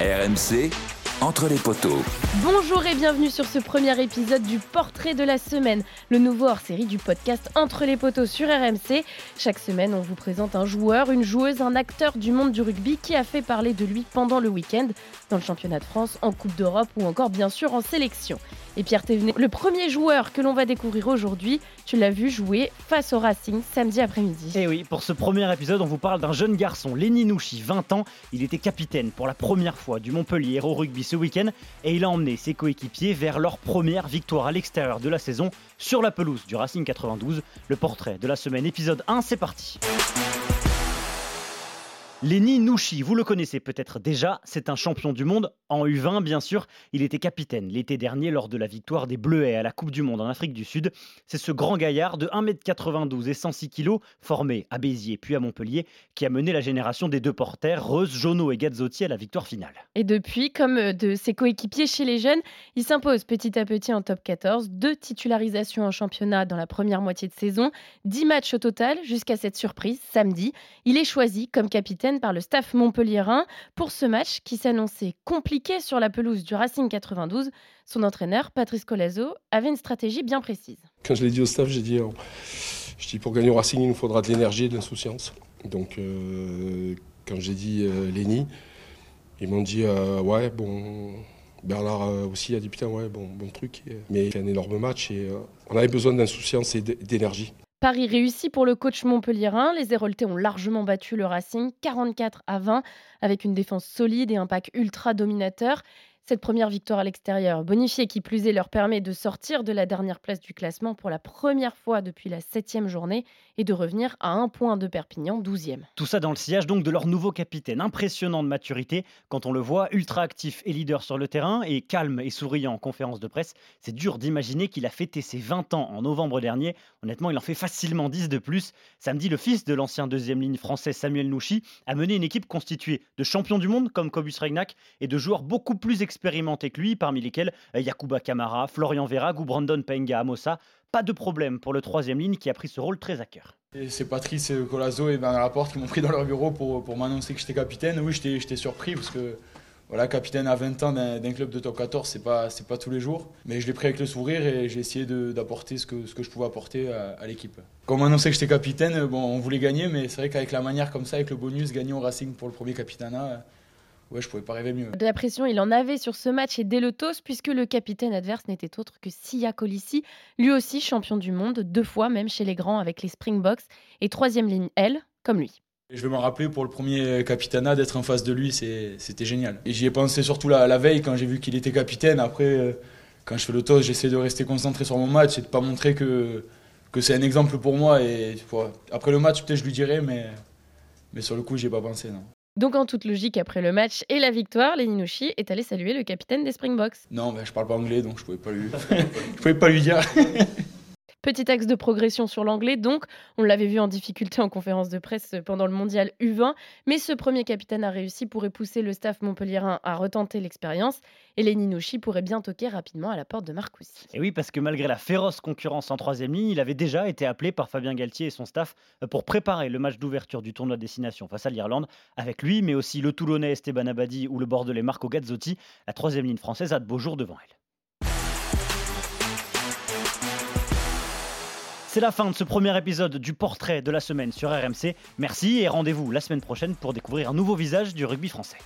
RMC, entre les poteaux. Bonjour et bienvenue sur ce premier épisode du Portrait de la semaine, le nouveau hors-série du podcast Entre les poteaux sur RMC. Chaque semaine, on vous présente un joueur, une joueuse, un acteur du monde du rugby qui a fait parler de lui pendant le week-end, dans le championnat de France, en Coupe d'Europe ou encore bien sûr en sélection. Et Pierre Thévenet, le premier joueur que l'on va découvrir aujourd'hui, tu l'as vu jouer face au Racing samedi après-midi. Et oui, pour ce premier épisode, on vous parle d'un jeune garçon, Lenny Nouchi, 20 ans. Il était capitaine pour la première fois du Montpellier Hero Rugby ce week-end et il a emmené ses coéquipiers vers leur première victoire à l'extérieur de la saison sur la pelouse du Racing 92. Le portrait de la semaine, épisode 1, c'est parti. Lenny Nouchi, vous le connaissez peut-être déjà, c'est un champion du monde en U20 bien sûr. Il était capitaine l'été dernier lors de la victoire des Bleuets à la Coupe du Monde en Afrique du Sud. C'est ce grand gaillard de 1m92 et 106 kg, formé à Béziers puis à Montpellier, qui a mené la génération des deux porteurs, Reus, Jono et Gazzotti à la victoire finale. Et depuis, comme euh, de ses coéquipiers chez les jeunes, il s'impose petit à petit en top 14, deux titularisations en championnat dans la première moitié de saison, 10 matchs au total jusqu'à cette surprise samedi. Il est choisi comme capitaine par le staff montpelliérain pour ce match qui s'annonçait compliqué sur la pelouse du Racing 92. Son entraîneur, Patrice Colazo, avait une stratégie bien précise. Quand je l'ai dit au staff, j'ai dit, euh, pour gagner au Racing, il nous faudra de l'énergie et de l'insouciance. Donc euh, quand j'ai dit euh, Lenny, ils m'ont dit euh, ouais bon. Bernard aussi a dit putain ouais bon bon truc mais c'est un énorme match et on avait besoin d'insouciance et d'énergie. Paris réussi pour le coach montpelliérain. Les Héroltais ont largement battu le Racing 44 à 20 avec une défense solide et un pack ultra dominateur. Cette première victoire à l'extérieur, bonifiée qui plus est, leur permet de sortir de la dernière place du classement pour la première fois depuis la septième journée et de revenir à un point de Perpignan, 12e. Tout ça dans le sillage donc de leur nouveau capitaine, impressionnant de maturité quand on le voit ultra actif et leader sur le terrain et calme et souriant en conférence de presse. C'est dur d'imaginer qu'il a fêté ses 20 ans en novembre dernier. Honnêtement, il en fait facilement 10 de plus. Samedi, le fils de l'ancien deuxième ligne français Samuel Nouchi a mené une équipe constituée de champions du monde comme Cobus Regnac et de joueurs beaucoup plus expérimentés que lui, parmi lesquels euh, Yakuba Kamara, Florian Verag ou Brandon Penga Amosa. Pas de problème pour le troisième ligne qui a pris ce rôle très à cœur. C'est Patrice Colazo et Bernard Laporte qui m'ont pris dans leur bureau pour, pour m'annoncer que j'étais capitaine. Oui, j'étais surpris parce que voilà, capitaine à 20 ans d'un club de top 14, c'est pas, pas tous les jours. Mais je l'ai pris avec le sourire et j'ai essayé d'apporter ce que, ce que je pouvais apporter à, à l'équipe. M'a annoncé que j'étais capitaine, bon, on voulait gagner, mais c'est vrai qu'avec la manière comme ça, avec le bonus, gagner au Racing pour le premier capitanat, ouais, je pouvais pas rêver mieux. De la pression, il en avait sur ce match et dès le toss, puisque le capitaine adverse n'était autre que Sia Colissi, lui aussi champion du monde, deux fois même chez les grands avec les Springboks, et troisième ligne L, comme lui. Je vais m'en rappeler pour le premier capitanat, d'être en face de lui, c'était génial. Et j'y ai pensé surtout la, la veille quand j'ai vu qu'il était capitaine. Après, euh, quand je fais le toss, j'essaie de rester concentré sur mon match et de pas montrer que, que c'est un exemple pour moi. Et après le match, peut-être je lui dirai, mais, mais sur le coup, j'y ai pas pensé. Non. Donc en toute logique, après le match et la victoire, Leninouchi est allé saluer le capitaine des Springboks. Non, ben, je parle pas anglais, donc je pouvais pas lui, je pouvais pas lui dire. Petit axe de progression sur l'anglais, donc on l'avait vu en difficulté en conférence de presse pendant le mondial U20, mais ce premier capitaine a réussi pour pousser le staff montpelliérain à retenter l'expérience, et Leninouchi pourrait bien toquer rapidement à la porte de Marcoussis. Et oui, parce que malgré la féroce concurrence en troisième ligne, il avait déjà été appelé par Fabien Galtier et son staff euh, pour préparer le match d'ouverture du tournoi de destination face à l'Irlande. Avec lui, mais aussi le Toulonnais Esteban Abadi ou le Bordelais Marco Gazzotti, la troisième ligne française a de beaux jours devant elle. C'est la fin de ce premier épisode du portrait de la semaine sur RMC. Merci et rendez-vous la semaine prochaine pour découvrir un nouveau visage du rugby français.